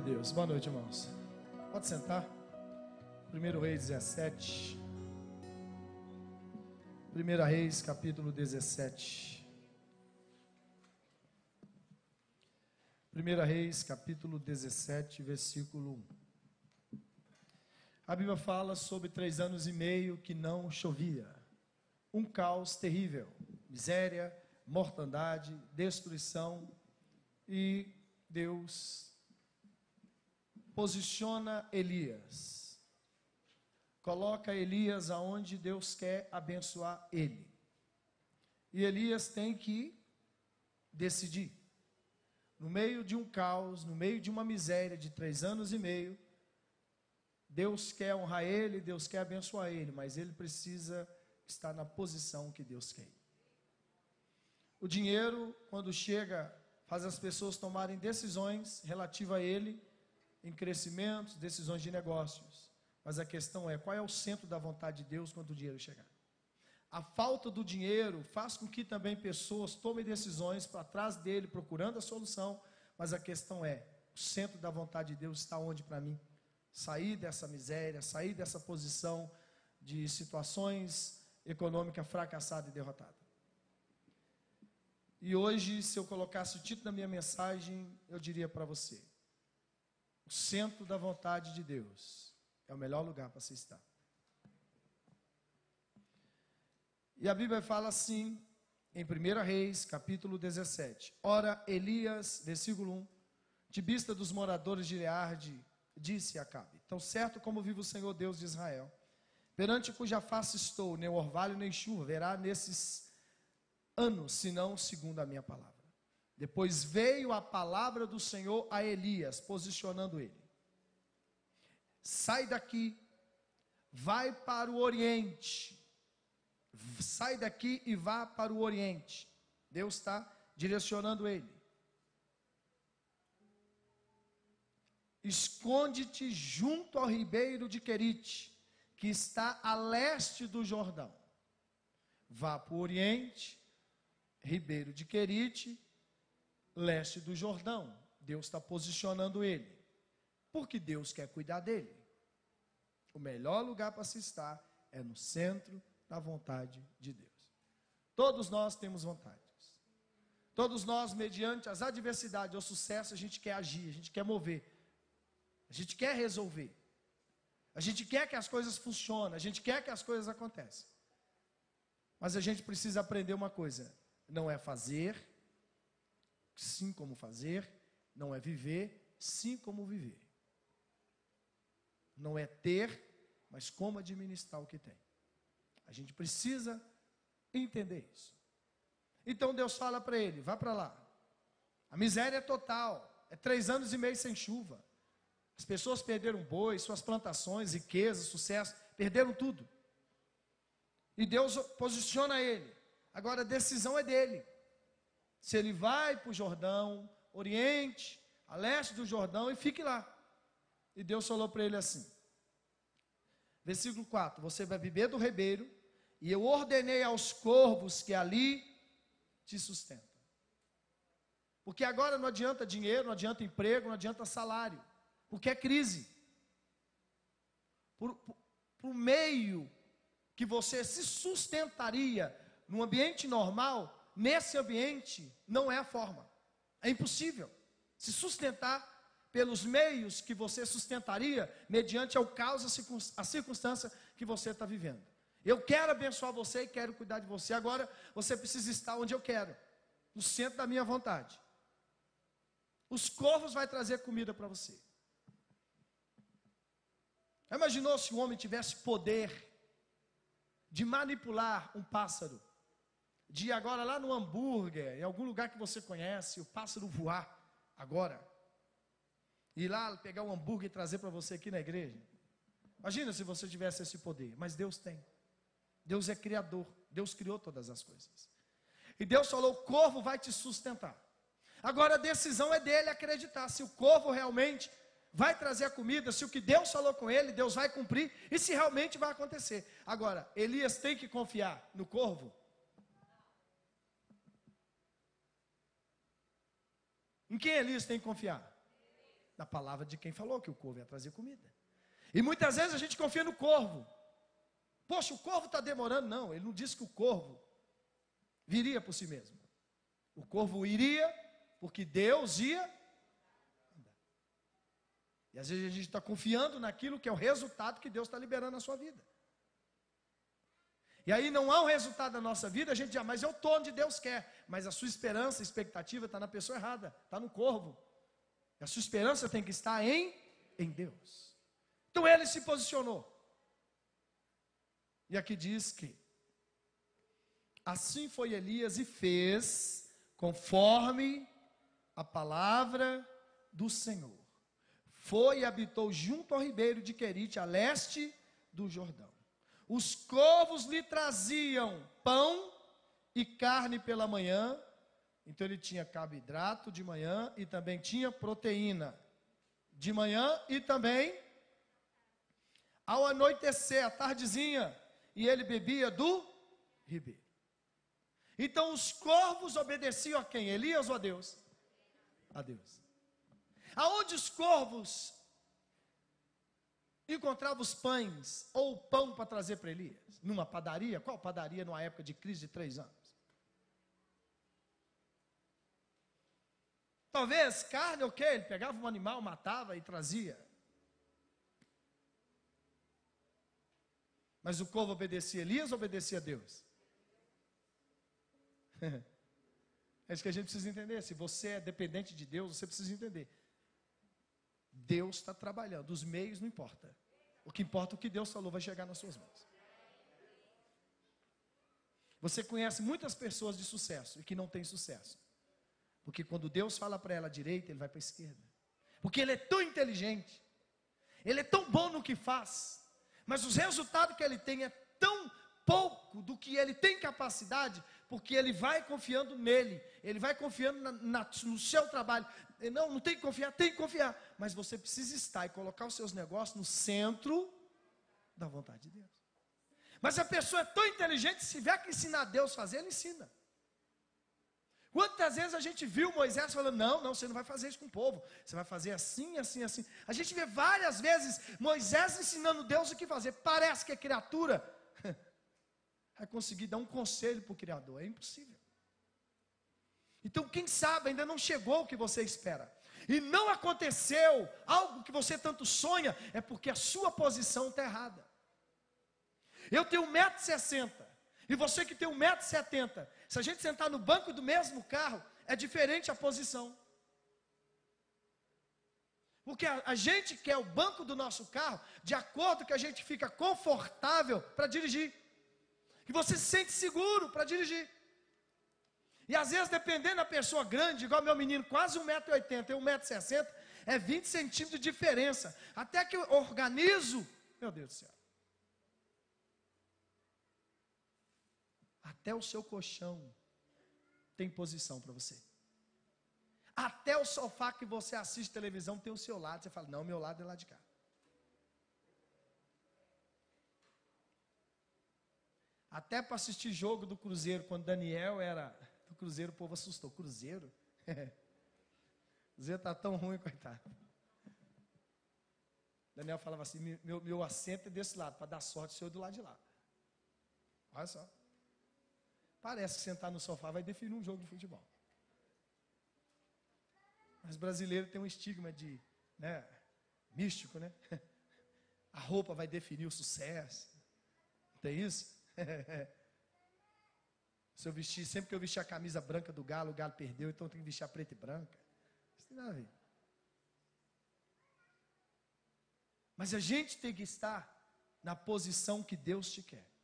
Deus. Boa noite, irmãos. Pode sentar. 1 Reis 17. 1 Reis, capítulo 17. 1 Reis, capítulo 17, versículo 1. A Bíblia fala sobre três anos e meio que não chovia. Um caos terrível, miséria, mortandade, destruição. E Deus posiciona Elias. Coloca Elias aonde Deus quer abençoar ele. E Elias tem que decidir. No meio de um caos, no meio de uma miséria de três anos e meio, Deus quer honrar ele, Deus quer abençoar ele, mas ele precisa estar na posição que Deus quer. O dinheiro, quando chega, faz as pessoas tomarem decisões relativas a ele, em crescimentos, decisões de negócios. Mas a questão é: qual é o centro da vontade de Deus quando o dinheiro chegar? A falta do dinheiro faz com que também pessoas tomem decisões para trás dele, procurando a solução. Mas a questão é: o centro da vontade de Deus está onde para mim? Sair dessa miséria, sair dessa posição de situações econômicas fracassada e derrotada. E hoje, se eu colocasse o título da minha mensagem, eu diria para você: o centro da vontade de Deus é o melhor lugar para se estar. E a Bíblia fala assim, em 1 Reis, capítulo 17. Ora, Elias, versículo 1, de vista dos moradores de Learde, disse a Acabe: Tão certo como vive o Senhor Deus de Israel, perante cuja face estou, nem orvalho nem chuva verá nesses anos, senão segundo a minha palavra. Depois veio a palavra do Senhor a Elias, posicionando ele: Sai daqui, vai para o Oriente. Sai daqui e vá para o Oriente. Deus está direcionando ele. Esconde-te junto ao ribeiro de Querite, que está a leste do Jordão. Vá para o Oriente, ribeiro de Querite, leste do Jordão. Deus está posicionando ele. Porque Deus quer cuidar dele. O melhor lugar para se estar é no centro da vontade de Deus. Todos nós temos vontades. Todos nós, mediante as adversidades ou sucesso, a gente quer agir, a gente quer mover. A gente quer resolver. A gente quer que as coisas funcionem, a gente quer que as coisas aconteçam. Mas a gente precisa aprender uma coisa: não é fazer, sim como fazer, não é viver, sim como viver. Não é ter, mas como administrar o que tem. A gente precisa entender isso. Então Deus fala para ele: vá para lá. A miséria é total. É três anos e meio sem chuva. As pessoas perderam boi, suas plantações, riqueza, sucesso, perderam tudo. E Deus posiciona ele. Agora a decisão é dele se ele vai para o Jordão, Oriente, a leste do Jordão, e fique lá. E Deus falou para ele assim: versículo 4: Você vai beber do ribeiro, e eu ordenei aos corvos que ali te sustentam. Porque agora não adianta dinheiro, não adianta emprego, não adianta salário, porque é crise. Por, por, por meio que você se sustentaria no ambiente normal, nesse ambiente não é a forma. É impossível se sustentar pelos meios que você sustentaria mediante ao caos, a circunstância que você está vivendo. Eu quero abençoar você e quero cuidar de você. Agora você precisa estar onde eu quero, no centro da minha vontade. Os corvos vai trazer comida para você. Imaginou se o homem tivesse poder de manipular um pássaro de agora lá no hambúrguer, em algum lugar que você conhece, o pássaro voar agora. Ir lá pegar o hambúrguer e trazer para você aqui na igreja. Imagina se você tivesse esse poder, mas Deus tem. Deus é criador, Deus criou todas as coisas. E Deus falou: o corvo vai te sustentar. Agora a decisão é dele acreditar se o corvo realmente vai trazer a comida, se o que Deus falou com ele, Deus vai cumprir e se realmente vai acontecer. Agora, Elias tem que confiar no corvo Em quem Elias tem que confiar? na palavra de quem falou que o corvo ia trazer comida. E muitas vezes a gente confia no corvo. Poxa, o corvo está demorando. Não, ele não disse que o corvo viria por si mesmo. O corvo iria porque Deus ia. E às vezes a gente está confiando naquilo que é o resultado que Deus está liberando na sua vida. E aí não há um resultado na nossa vida, a gente diz, ah, mas eu estou onde Deus quer. Mas a sua esperança, expectativa está na pessoa errada, está no corvo. E a sua esperança tem que estar em, em Deus. Então ele se posicionou. E aqui diz que assim foi Elias e fez conforme a palavra do Senhor. Foi e habitou junto ao ribeiro de Querite, a leste do Jordão. Os corvos lhe traziam pão e carne pela manhã. Então ele tinha carboidrato de manhã e também tinha proteína de manhã e também ao anoitecer, à tardezinha, e ele bebia do ribeiro. Então os corvos obedeciam a quem? Elias ou a Deus? A Deus. Aonde os corvos encontravam os pães ou o pão para trazer para Elias? Numa padaria? Qual padaria numa época de crise de três anos? Talvez carne, ok, ele pegava um animal, matava e trazia. Mas o corvo obedecia Elias ou obedecia a Deus? É isso que a gente precisa entender. Se você é dependente de Deus, você precisa entender. Deus está trabalhando. Os meios não importa. O que importa é o que Deus falou vai chegar nas suas mãos. Você conhece muitas pessoas de sucesso e que não têm sucesso. Porque quando Deus fala para ela à direita, ele vai para a esquerda. Porque ele é tão inteligente. Ele é tão bom no que faz. Mas os resultados que ele tem é tão pouco do que ele tem capacidade, porque ele vai confiando nele, ele vai confiando na, na, no seu trabalho. Não, não tem que confiar, tem que confiar. Mas você precisa estar e colocar os seus negócios no centro da vontade de Deus. Mas a pessoa é tão inteligente, se tiver que ensinar a Deus a fazer, ele ensina. Quantas vezes a gente viu Moisés falando: não, não, você não vai fazer isso com o povo, você vai fazer assim, assim, assim. A gente vê várias vezes Moisés ensinando Deus o que fazer. Parece que a criatura vai conseguir dar um conselho para o Criador. É impossível. Então, quem sabe ainda não chegou o que você espera. E não aconteceu algo que você tanto sonha, é porque a sua posição está errada. Eu tenho 1,60m, e você que tem 1,70m, se a gente sentar no banco do mesmo carro, é diferente a posição. Porque a, a, gente quer o banco do nosso carro de acordo que a gente fica confortável para dirigir que você se sente seguro para dirigir. E às vezes, dependendo da pessoa grande, igual meu menino, quase 1,80m e 1,60m, é 20 centímetros de diferença. Até que eu organizo, meu Deus do céu. Até o seu colchão tem posição para você. Até o sofá que você assiste televisão tem o seu lado. Você fala, não, meu lado é lá de cá. Até para assistir jogo do Cruzeiro, quando Daniel era do Cruzeiro, o povo assustou. Cruzeiro? Cruzeiro está tão ruim, coitado. Daniel falava assim: meu, meu assento é desse lado, para dar sorte, o senhor do lado de lá. Olha só. Parece sentar no sofá vai definir um jogo de futebol. Mas brasileiro tem um estigma de né, místico, né? A roupa vai definir o sucesso. Não tem isso? Se eu vestir, sempre que eu vestir a camisa branca do galo, o galo perdeu, então eu tenho que vestir a preta e branca. Isso tem nada a ver. Mas a gente tem que estar na posição que Deus te quer.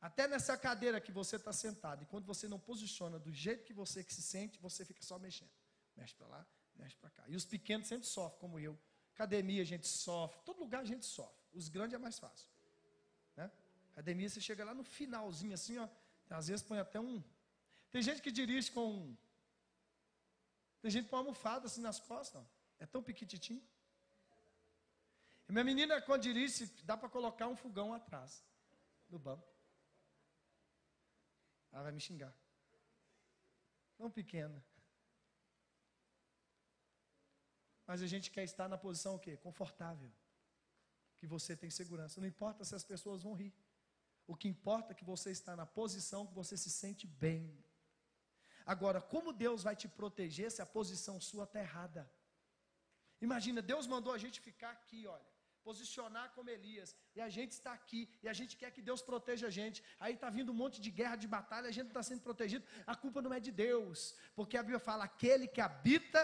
Até nessa cadeira que você está sentado, e quando você não posiciona do jeito que você que se sente, você fica só mexendo. Mexe para lá, mexe para cá. E os pequenos sempre sofrem, como eu. Academia a gente sofre, todo lugar a gente sofre. Os grandes é mais fácil. Né? Academia, você chega lá no finalzinho assim, ó. Às vezes põe até um. Tem gente que dirige com. Tem gente com uma almofada assim nas costas, ó. É tão piquititinho. E minha menina, quando dirige, dá para colocar um fogão atrás do banco. Ela vai me xingar. Tão pequena. Mas a gente quer estar na posição o quê? Confortável. Que você tem segurança. Não importa se as pessoas vão rir. O que importa é que você está na posição que você se sente bem. Agora, como Deus vai te proteger se a posição sua está errada? Imagina, Deus mandou a gente ficar aqui, olha, posicionar como Elias, e a gente está aqui, e a gente quer que Deus proteja a gente. Aí está vindo um monte de guerra, de batalha, a gente está sendo protegido. A culpa não é de Deus, porque a Bíblia fala: aquele que habita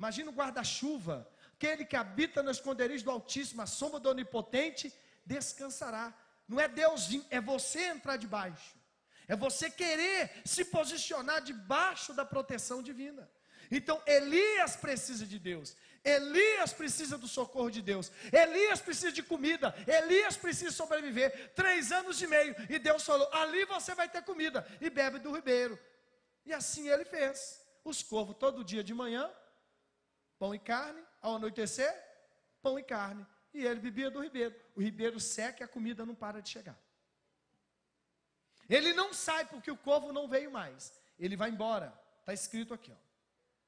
Imagina o guarda-chuva, aquele que habita no esconderijo do Altíssimo, a sombra do Onipotente, descansará. Não é Deus é você entrar debaixo. É você querer se posicionar debaixo da proteção divina. Então Elias precisa de Deus. Elias precisa do socorro de Deus. Elias precisa de comida. Elias precisa sobreviver. Três anos e meio. E Deus falou: ali você vai ter comida. E bebe do ribeiro. E assim ele fez. Os corvos todo dia de manhã pão e carne, ao anoitecer, pão e carne. E ele bebia do ribeiro. O ribeiro seca e a comida não para de chegar. Ele não sai porque o corvo não veio mais. Ele vai embora. Está escrito aqui, ó.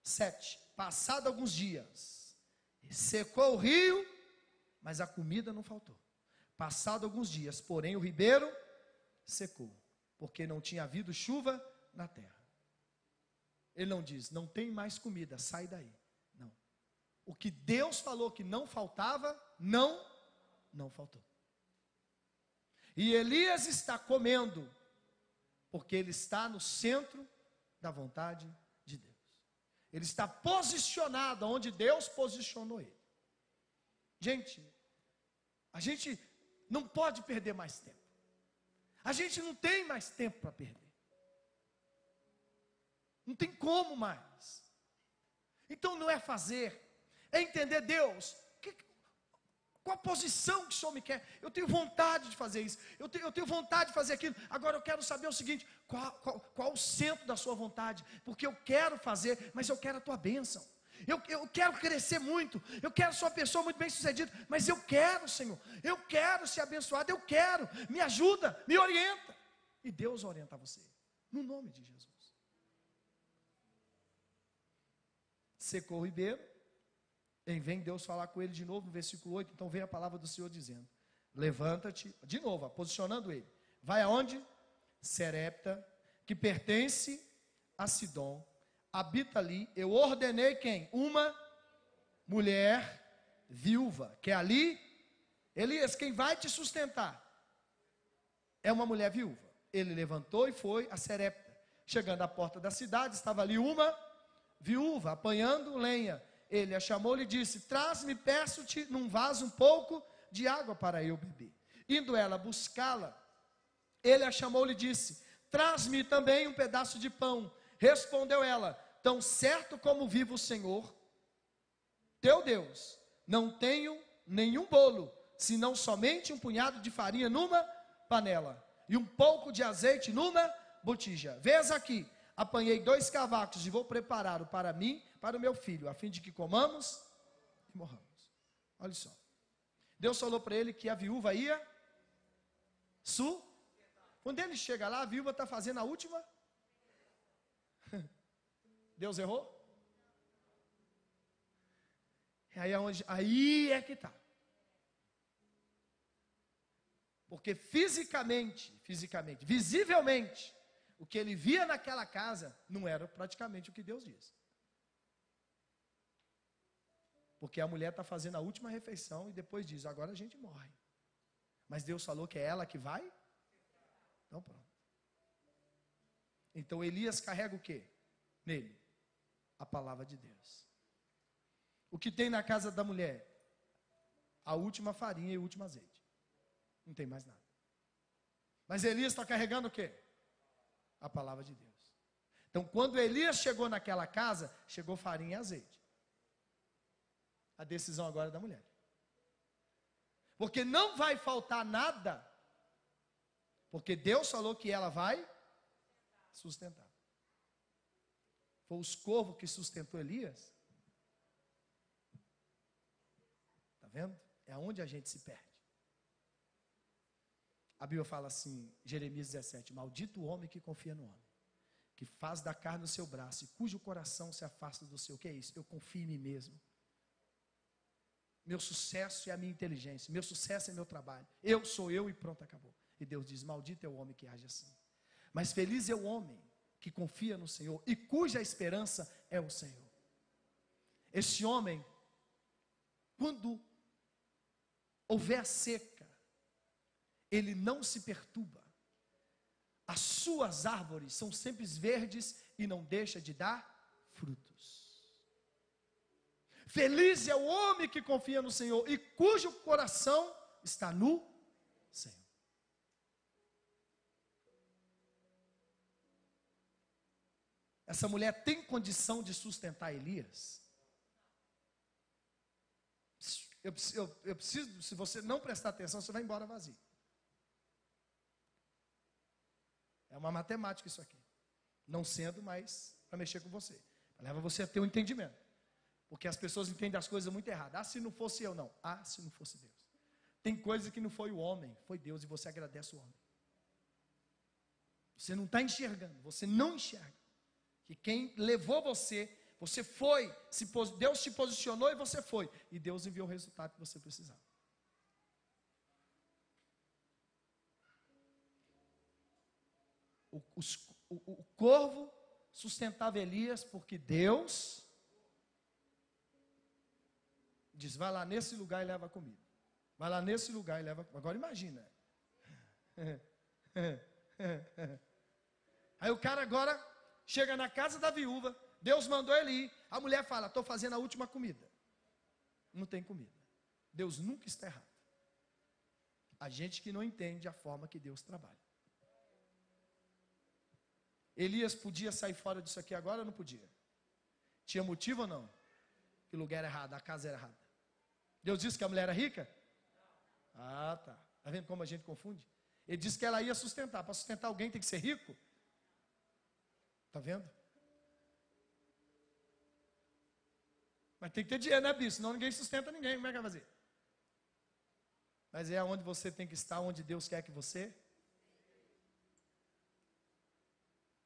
Sete. Passado alguns dias, secou o rio, mas a comida não faltou. Passado alguns dias, porém o ribeiro secou, porque não tinha havido chuva na terra. Ele não diz, não tem mais comida, sai daí. O que Deus falou que não faltava, não, não faltou. E Elias está comendo, porque ele está no centro da vontade. Ele está posicionado onde Deus posicionou ele. Gente, a gente não pode perder mais tempo. A gente não tem mais tempo para perder. Não tem como mais. Então não é fazer é entender Deus. Qual a posição que o Senhor me quer? Eu tenho vontade de fazer isso, eu tenho, eu tenho vontade de fazer aquilo. Agora eu quero saber o seguinte: qual, qual, qual o centro da sua vontade? Porque eu quero fazer, mas eu quero a tua bênção. Eu, eu quero crescer muito, eu quero ser uma pessoa muito bem sucedida, mas eu quero, Senhor, eu quero ser abençoado, eu quero, me ajuda, me orienta. E Deus orienta você, no nome de Jesus. Secou ribeiro, e vem Deus falar com ele de novo no versículo 8. Então vem a palavra do Senhor dizendo: Levanta-te, de novo, posicionando ele. Vai aonde? Serepta, que pertence a Sidom. Habita ali. Eu ordenei quem? Uma mulher viúva, que é ali. Elias, quem vai te sustentar? É uma mulher viúva. Ele levantou e foi a Serepta. Chegando à porta da cidade, estava ali uma viúva apanhando lenha ele a chamou e disse: Traz-me, peço-te, num vaso um pouco de água para eu beber. Indo ela buscá-la, ele a chamou e disse: Traz-me também um pedaço de pão. Respondeu ela: Tão certo como vivo o Senhor, teu Deus, não tenho nenhum bolo, senão somente um punhado de farinha numa panela e um pouco de azeite numa botija. Vês aqui, apanhei dois cavacos e vou prepará-lo para mim, para o meu filho, a fim de que comamos e morramos. Olha só. Deus falou para ele que a viúva ia sul. Quando ele chega lá, a viúva está fazendo a última. Deus errou? Aí é, onde, aí é que está. Porque fisicamente, fisicamente, visivelmente, o que ele via naquela casa não era praticamente o que Deus diz. Porque a mulher está fazendo a última refeição e depois diz: agora a gente morre. Mas Deus falou que é ela que vai? Então pronto. Então Elias carrega o que? Nele? A palavra de Deus. O que tem na casa da mulher? A última farinha e o último azeite. Não tem mais nada. Mas Elias está carregando o quê? a palavra de Deus. Então, quando Elias chegou naquela casa, chegou farinha e azeite. A decisão agora é da mulher. Porque não vai faltar nada, porque Deus falou que ela vai sustentar. Foi os corvos que sustentou Elias. Está vendo? É onde a gente se perde. A Bíblia fala assim, Jeremias 17: Maldito o homem que confia no homem, que faz da carne o seu braço e cujo coração se afasta do seu. O que é isso? Eu confio em mim mesmo. Meu sucesso é a minha inteligência, meu sucesso é meu trabalho. Eu sou eu e pronto, acabou. E Deus diz: Maldito é o homem que age assim. Mas feliz é o homem que confia no Senhor e cuja esperança é o Senhor. Esse homem, quando houver a seca, ele não se perturba. As suas árvores são sempre verdes e não deixa de dar frutos. Feliz é o homem que confia no Senhor e cujo coração está no Senhor. Essa mulher tem condição de sustentar Elias? Eu, eu, eu preciso, se você não prestar atenção, você vai embora vazio. É uma matemática isso aqui. Não sendo, mas para mexer com você. Leva você a ter um entendimento. Porque as pessoas entendem as coisas muito erradas. Ah, se não fosse eu, não. Ah, se não fosse Deus. Tem coisa que não foi o homem, foi Deus, e você agradece o homem. Você não está enxergando, você não enxerga. Que quem levou você, você foi, se, Deus te posicionou e você foi. E Deus enviou o resultado que você precisava. O, os, o, o corvo sustentava Elias porque Deus Diz, vai lá nesse lugar e leva comida. Vai lá nesse lugar e leva. Agora imagina. Aí o cara agora chega na casa da viúva, Deus mandou ele ir. A mulher fala: Estou fazendo a última comida. Não tem comida. Deus nunca está errado. A gente que não entende a forma que Deus trabalha. Elias podia sair fora disso aqui agora ou não podia? Tinha motivo ou não? Que lugar era errado, a casa era errada. Deus disse que a mulher era rica? Ah, tá. Está vendo como a gente confunde? Ele disse que ela ia sustentar. Para sustentar alguém tem que ser rico? Está vendo? Mas tem que ter dinheiro, né, bicho? Senão ninguém sustenta ninguém. Como é que vai fazer? Mas é onde você tem que estar, onde Deus quer que você.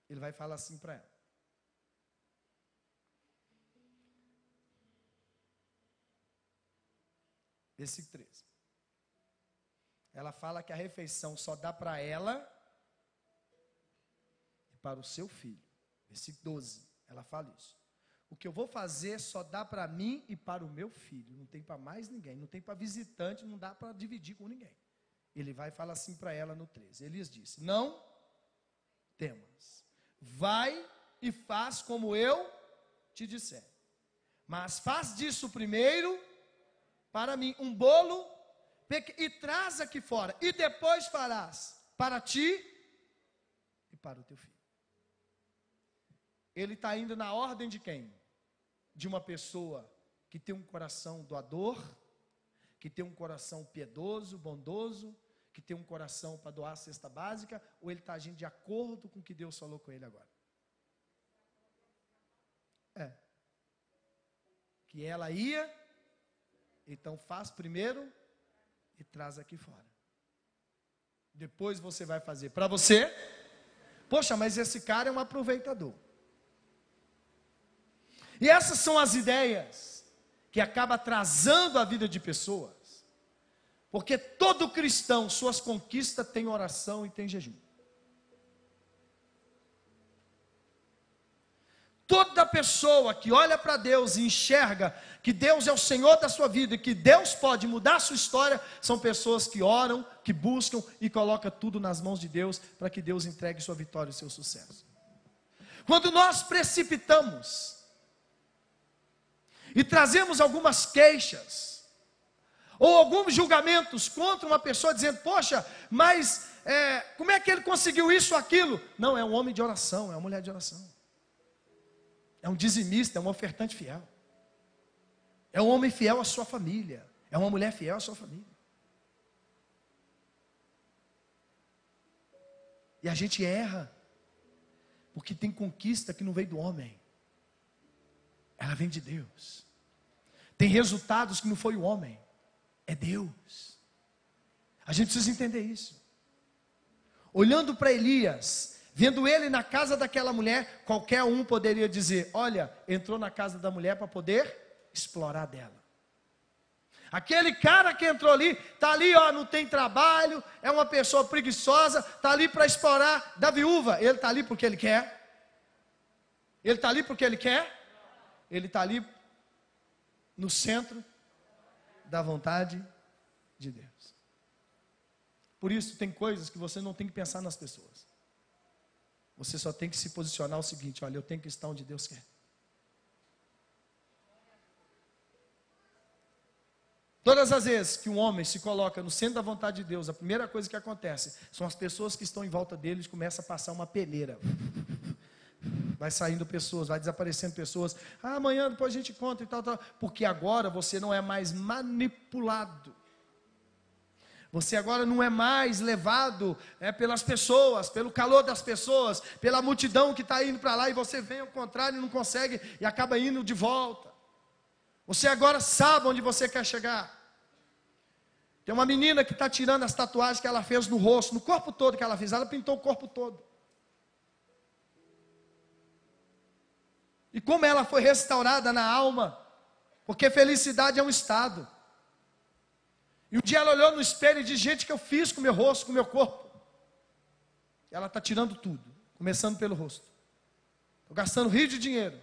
Ele vai falar assim para ela. Versículo 13. Ela fala que a refeição só dá para ela e para o seu filho. Versículo 12. Ela fala isso. O que eu vou fazer só dá para mim e para o meu filho. Não tem para mais ninguém. Não tem para visitante, não dá para dividir com ninguém. Ele vai falar assim para ela no 13. Elias disse: Não temas. Vai e faz como eu te disser. Mas faz disso primeiro para mim um bolo e traz aqui fora, e depois farás para ti e para o teu filho. Ele está indo na ordem de quem? De uma pessoa que tem um coração doador, que tem um coração piedoso, bondoso, que tem um coração para doar a cesta básica, ou ele está agindo de acordo com o que Deus falou com ele agora? É. Que ela ia então faz primeiro e traz aqui fora. Depois você vai fazer para você. Poxa, mas esse cara é um aproveitador. E essas são as ideias que acaba atrasando a vida de pessoas. Porque todo cristão, suas conquistas tem oração e tem jejum. Toda pessoa que olha para Deus e enxerga que Deus é o Senhor da sua vida e que Deus pode mudar a sua história, são pessoas que oram, que buscam e colocam tudo nas mãos de Deus para que Deus entregue sua vitória e seu sucesso. Quando nós precipitamos e trazemos algumas queixas ou alguns julgamentos contra uma pessoa dizendo, poxa, mas é, como é que ele conseguiu isso ou aquilo? Não, é um homem de oração, é uma mulher de oração é um dizimista, é um ofertante fiel. É um homem fiel à sua família. É uma mulher fiel à sua família. E a gente erra, porque tem conquista que não veio do homem, ela vem de Deus. Tem resultados que não foi o homem, é Deus. A gente precisa entender isso. Olhando para Elias, Vendo ele na casa daquela mulher, qualquer um poderia dizer: Olha, entrou na casa da mulher para poder explorar dela. Aquele cara que entrou ali, está ali, ó, não tem trabalho, é uma pessoa preguiçosa, está ali para explorar da viúva. Ele está ali porque ele quer. Ele está ali porque ele quer. Ele está ali no centro da vontade de Deus. Por isso, tem coisas que você não tem que pensar nas pessoas. Você só tem que se posicionar o seguinte: olha, eu tenho que estar onde Deus quer. Todas as vezes que um homem se coloca no centro da vontade de Deus, a primeira coisa que acontece são as pessoas que estão em volta dele começam a passar uma peneira. Vai saindo pessoas, vai desaparecendo pessoas. Ah, amanhã depois a gente conta e tal, tal. Porque agora você não é mais manipulado. Você agora não é mais levado é, pelas pessoas, pelo calor das pessoas, pela multidão que está indo para lá e você vem ao contrário e não consegue e acaba indo de volta. Você agora sabe onde você quer chegar. Tem uma menina que está tirando as tatuagens que ela fez no rosto, no corpo todo que ela fez, ela pintou o corpo todo. E como ela foi restaurada na alma, porque felicidade é um estado. E um dia ela olhou no espelho e disse: Gente, que eu fiz com o meu rosto, com o meu corpo? Ela está tirando tudo, começando pelo rosto. Estou gastando rio de dinheiro.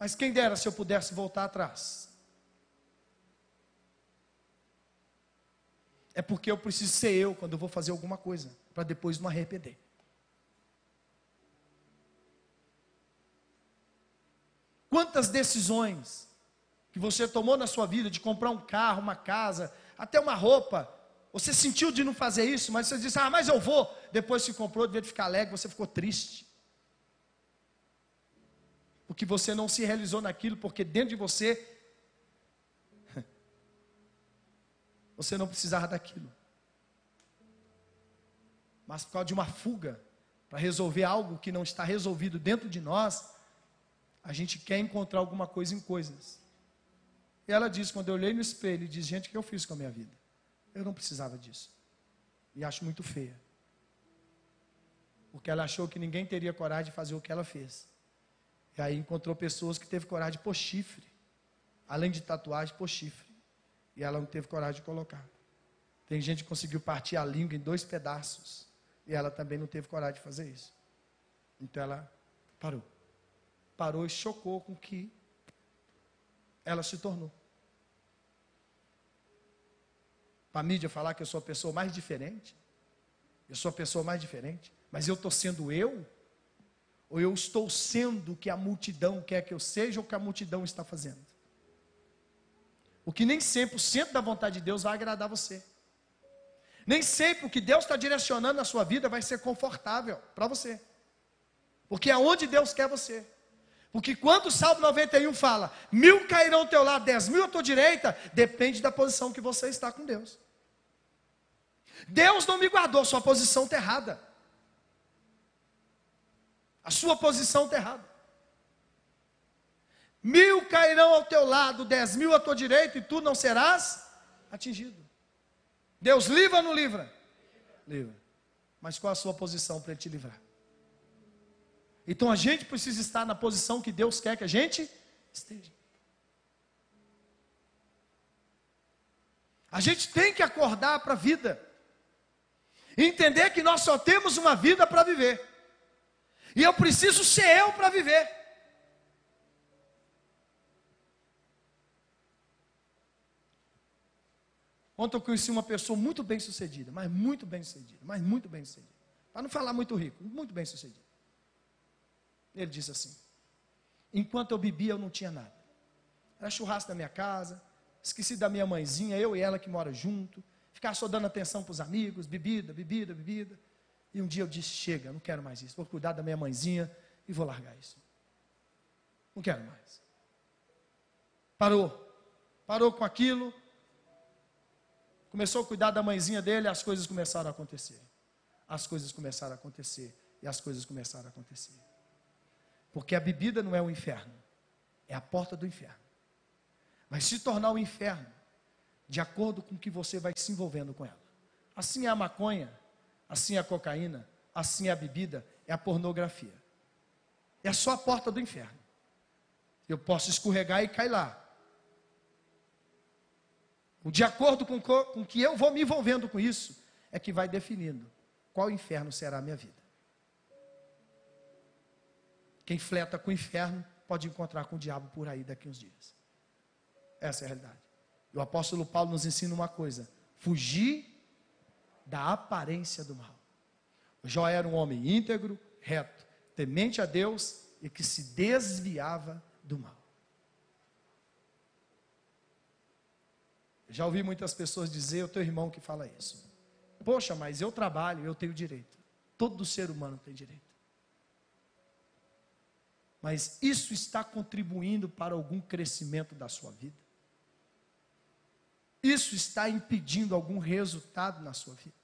Mas quem dera se eu pudesse voltar atrás. É porque eu preciso ser eu quando eu vou fazer alguma coisa, para depois não arrepender. Quantas decisões que você tomou na sua vida de comprar um carro, uma casa, até uma roupa, você sentiu de não fazer isso, mas você disse, ah, mas eu vou. Depois se comprou, devia ficar alegre, você ficou triste porque você não se realizou naquilo, porque dentro de você você não precisava daquilo. Mas por causa de uma fuga para resolver algo que não está resolvido dentro de nós, a gente quer encontrar alguma coisa em coisas. E ela diz, quando eu olhei no espelho, diz, gente, o que eu fiz com a minha vida? Eu não precisava disso. E acho muito feia. Porque ela achou que ninguém teria coragem de fazer o que ela fez. E aí encontrou pessoas que teve coragem de pôr chifre. Além de tatuagem, pôr chifre. E ela não teve coragem de colocar. Tem gente que conseguiu partir a língua em dois pedaços. E ela também não teve coragem de fazer isso. Então ela parou. Parou e chocou com que ela se tornou. Para a mídia falar que eu sou a pessoa mais diferente. Eu sou a pessoa mais diferente. Mas eu estou sendo eu ou eu estou sendo o que a multidão quer que eu seja ou o que a multidão está fazendo? O que nem sempre o centro da vontade de Deus vai agradar você. Nem sempre o que Deus está direcionando na sua vida vai ser confortável para você. Porque é onde Deus quer você. Porque quando o Salmo 91 fala, mil cairão ao teu lado, dez mil à tua direita, depende da posição que você está com Deus. Deus não me guardou, sua posição está errada. A sua posição está errada. Mil cairão ao teu lado, dez mil à tua direita, e tu não serás atingido. Deus livra ou não livra? Livra. Mas qual a sua posição para ele te livrar? Então a gente precisa estar na posição que Deus quer que a gente esteja. A gente tem que acordar para a vida. Entender que nós só temos uma vida para viver. E eu preciso ser eu para viver. Ontem eu conheci uma pessoa muito bem sucedida, mas muito bem sucedida, mas muito bem sucedida. Para não falar muito rico, muito bem sucedido. Ele disse assim: enquanto eu bebia, eu não tinha nada. Era churrasco na minha casa, esqueci da minha mãezinha, eu e ela que mora junto, ficar só dando atenção para os amigos, bebida, bebida, bebida. E um dia eu disse: chega, não quero mais isso. Vou cuidar da minha mãezinha e vou largar isso. Não quero mais. Parou. Parou com aquilo. Começou a cuidar da mãezinha dele, as coisas começaram a acontecer. As coisas começaram a acontecer. E as coisas começaram a acontecer. Porque a bebida não é o inferno, é a porta do inferno. Vai se tornar o inferno de acordo com que você vai se envolvendo com ela. Assim é a maconha, assim é a cocaína, assim é a bebida, é a pornografia. É só a porta do inferno. Eu posso escorregar e cair lá. De acordo com o que eu vou me envolvendo com isso, é que vai definindo qual inferno será a minha vida. Quem fleta com o inferno pode encontrar com o diabo por aí daqui uns dias. Essa é a realidade. E o apóstolo Paulo nos ensina uma coisa: fugir da aparência do mal. Jó era um homem íntegro, reto, temente a Deus e que se desviava do mal. Já ouvi muitas pessoas dizer, o teu irmão que fala isso. Poxa, mas eu trabalho, eu tenho direito. Todo ser humano tem direito. Mas isso está contribuindo para algum crescimento da sua vida? Isso está impedindo algum resultado na sua vida?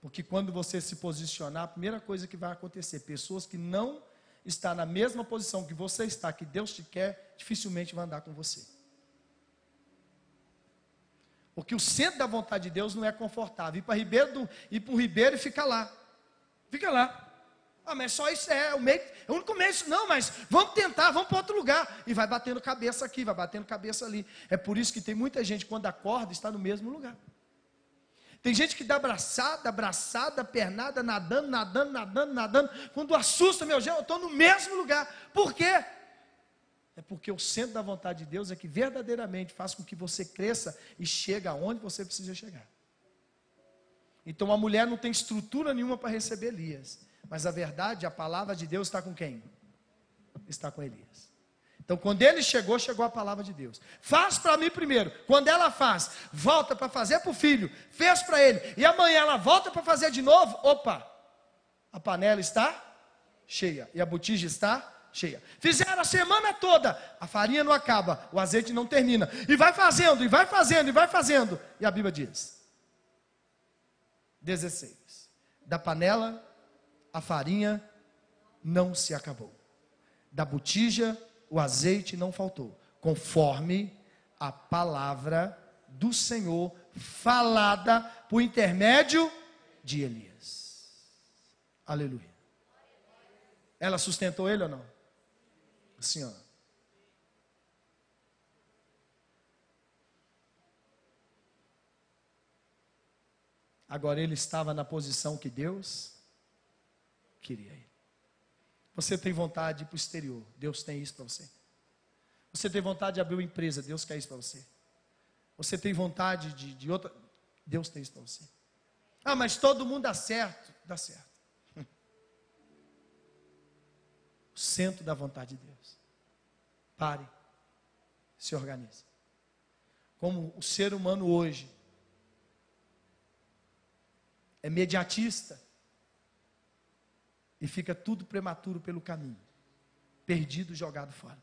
Porque quando você se posicionar, a primeira coisa que vai acontecer, pessoas que não estão na mesma posição que você está, que Deus te quer, dificilmente vão andar com você. Porque o centro da vontade de Deus não é confortável. Ir para Ribeiro, para o Ribeiro e ficar lá. Fica lá. Ah, mas só isso é o meio, é o único meio. Não, mas vamos tentar, vamos para outro lugar. E vai batendo cabeça aqui, vai batendo cabeça ali. É por isso que tem muita gente, quando acorda, está no mesmo lugar. Tem gente que dá abraçada, abraçada, pernada, nadando, nadando, nadando, nadando. Quando assusta, meu Deus, eu estou no mesmo lugar. Por quê? É porque o centro da vontade de Deus é que verdadeiramente faz com que você cresça e chegue aonde você precisa chegar. Então a mulher não tem estrutura nenhuma para receber Elias. Mas a verdade, a palavra de Deus está com quem? Está com Elias. Então, quando ele chegou, chegou a palavra de Deus. Faz para mim primeiro. Quando ela faz, volta para fazer para o filho. Fez para ele. E amanhã ela volta para fazer de novo. Opa! A panela está cheia. E a botija está cheia. Fizeram a semana toda. A farinha não acaba. O azeite não termina. E vai fazendo, e vai fazendo, e vai fazendo. E a Bíblia diz: 16. Da panela, a farinha não se acabou. Da botija, o azeite não faltou, conforme a palavra do Senhor falada por intermédio de Elias. Aleluia. Ela sustentou ele ou não? Senhora. Agora ele estava na posição que Deus queria ele. Você tem vontade de ir para o exterior, Deus tem isso para você. Você tem vontade de abrir uma empresa, Deus quer isso para você. Você tem vontade de, de outra, Deus tem isso para você. Ah, mas todo mundo dá certo, dá certo. O centro da vontade de Deus. Pare, se organize. Como o ser humano hoje é mediatista, e fica tudo prematuro pelo caminho, perdido, jogado fora.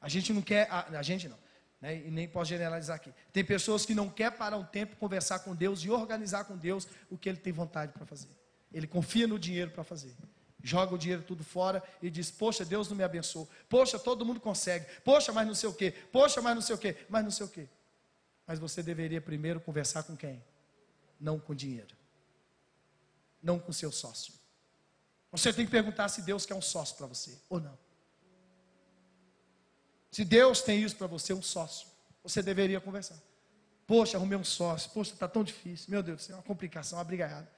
A gente não quer, a, a gente não, né, e nem posso generalizar aqui. Tem pessoas que não quer parar um tempo, conversar com Deus e organizar com Deus o que ele tem vontade para fazer. Ele confia no dinheiro para fazer. Joga o dinheiro tudo fora e diz: Poxa, Deus não me abençoou. Poxa, todo mundo consegue. Poxa, mas não sei o quê. Poxa, mas não sei o quê. Mas não sei o quê. Mas você deveria primeiro conversar com quem? Não com dinheiro não com seu sócio. Você tem que perguntar se Deus quer um sócio para você ou não. Se Deus tem isso para você, um sócio, você deveria conversar. Poxa, arrumei um sócio. Poxa, está tão difícil. Meu Deus céu, é uma complicação, uma brigaiada.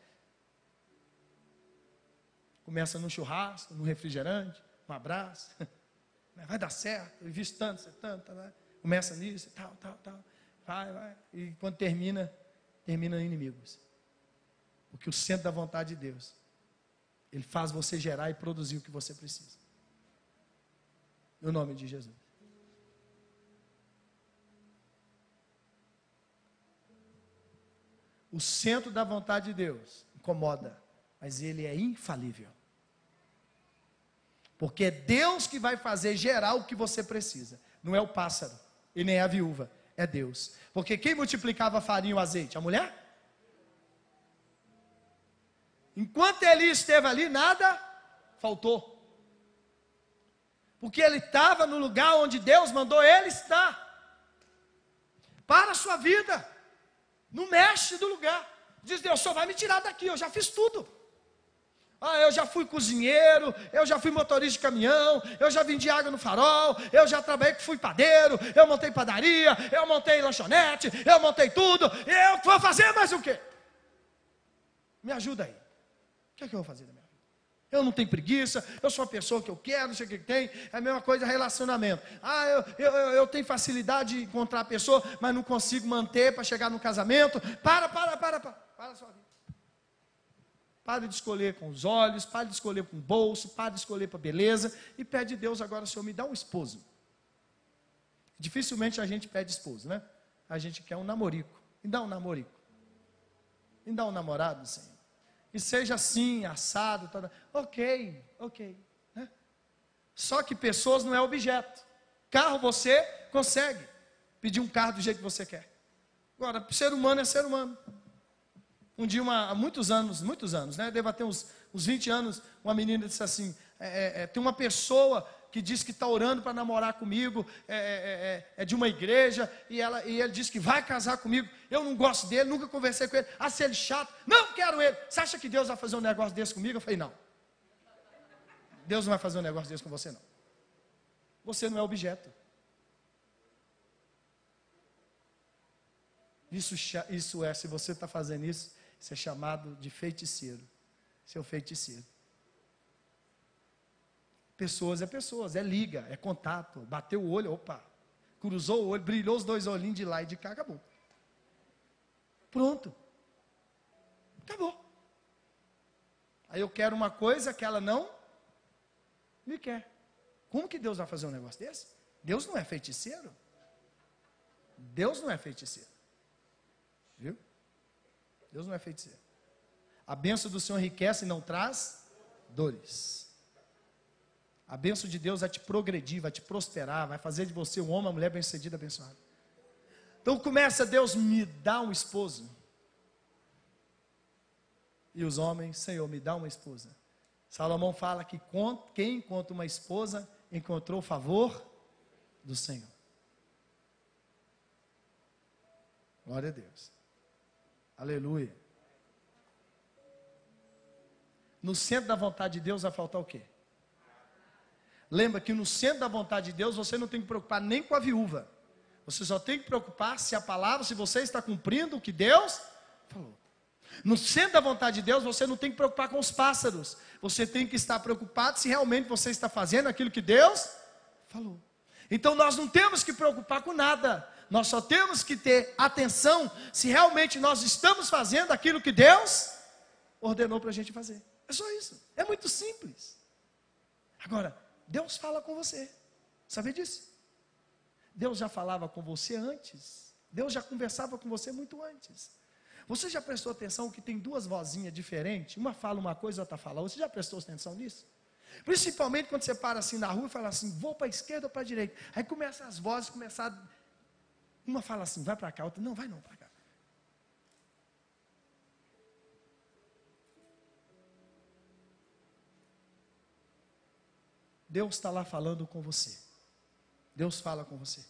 Começa no churrasco, no refrigerante, um abraço. Vai dar certo, eu invisto tanto, você tanto, né? Começa nisso, tal, tal, tal. Vai, vai. E quando termina, termina inimigos. Porque o centro da vontade de Deus, ele faz você gerar e produzir o que você precisa. No nome de Jesus. O centro da vontade de Deus incomoda, mas ele é infalível. Porque é Deus que vai fazer gerar o que você precisa. Não é o pássaro e nem a viúva, é Deus. Porque quem multiplicava farinha e o azeite? A mulher? Enquanto ele esteve ali, nada faltou. Porque ele estava no lugar onde Deus mandou ele estar. Para a sua vida. Não mexe do lugar. Diz Deus, só vai me tirar daqui, eu já fiz tudo. Ah, eu já fui cozinheiro, eu já fui motorista de caminhão, eu já vendi água no farol, eu já trabalhei que fui padeiro, eu montei padaria, eu montei lanchonete, eu montei tudo, eu vou fazer mais o quê? Me ajuda aí. O que é que eu vou fazer da minha vida? Eu não tenho preguiça, eu sou a pessoa que eu quero, não sei o que tem, é a mesma coisa relacionamento. Ah, eu, eu, eu tenho facilidade de encontrar a pessoa, mas não consigo manter para chegar no casamento. Para, para, para, para, para a sua vida. Pare de escolher com os olhos, pare de escolher com o bolso, pare de escolher para beleza e pede a Deus agora, Senhor, me dá um esposo. Dificilmente a gente pede esposo, né? A gente quer um namorico. Me dá um namorico. Me dá um namorado, Senhor. E seja assim, assado, toda. ok, ok. Né? Só que pessoas não é objeto. Carro você consegue pedir um carro do jeito que você quer. Agora, ser humano é ser humano. Um dia, uma, há muitos anos, muitos anos, né? Deva ter uns, uns 20 anos, uma menina disse assim: é, é, é tem uma pessoa que diz que está orando para namorar comigo, é, é, é, de uma igreja, e, ela, e ele disse que vai casar comigo. Eu não gosto dele, nunca conversei com ele. Ah, se ele chato, não quero ele. Você acha que Deus vai fazer um negócio desse comigo? Eu falei: não. Deus não vai fazer um negócio desse com você, não. Você não é objeto. Isso, isso é, se você está fazendo isso, isso é chamado de feiticeiro. Seu feiticeiro. Pessoas é pessoas, é liga, é contato. Bateu o olho, opa. Cruzou o olho, brilhou os dois olhinhos de lá e de cá, acabou. Pronto. Acabou. Aí eu quero uma coisa que ela não me quer. Como que Deus vai fazer um negócio desse? Deus não é feiticeiro. Deus não é feiticeiro. Viu? Deus não é feiticeiro. A bênção do Senhor enriquece e não traz dores. A bênção de Deus vai te progredir, vai te prosperar, vai fazer de você um homem, uma mulher bem-sucedida, abençoada. Então começa Deus me dá um esposo. E os homens, Senhor, me dá uma esposa. Salomão fala que quem encontra uma esposa encontrou o favor do Senhor. Glória a Deus. Aleluia. No centro da vontade de Deus vai faltar o quê? Lembra que no centro da vontade de Deus você não tem que preocupar nem com a viúva. Você só tem que preocupar se a palavra, se você está cumprindo o que Deus falou. No centro da vontade de Deus, você não tem que preocupar com os pássaros. Você tem que estar preocupado se realmente você está fazendo aquilo que Deus falou. Então nós não temos que preocupar com nada. Nós só temos que ter atenção se realmente nós estamos fazendo aquilo que Deus ordenou para a gente fazer. É só isso. É muito simples. Agora, Deus fala com você. Sabe disso? Deus já falava com você antes. Deus já conversava com você muito antes. Você já prestou atenção que tem duas vozinhas diferentes? Uma fala uma coisa, outra fala outra. Você já prestou atenção nisso? Principalmente quando você para assim na rua e fala assim, vou para a esquerda ou para a direita. Aí começam as vozes começar uma fala assim, vai para cá, outra, não, vai não, para cá. Deus está lá falando com você. Deus fala com você.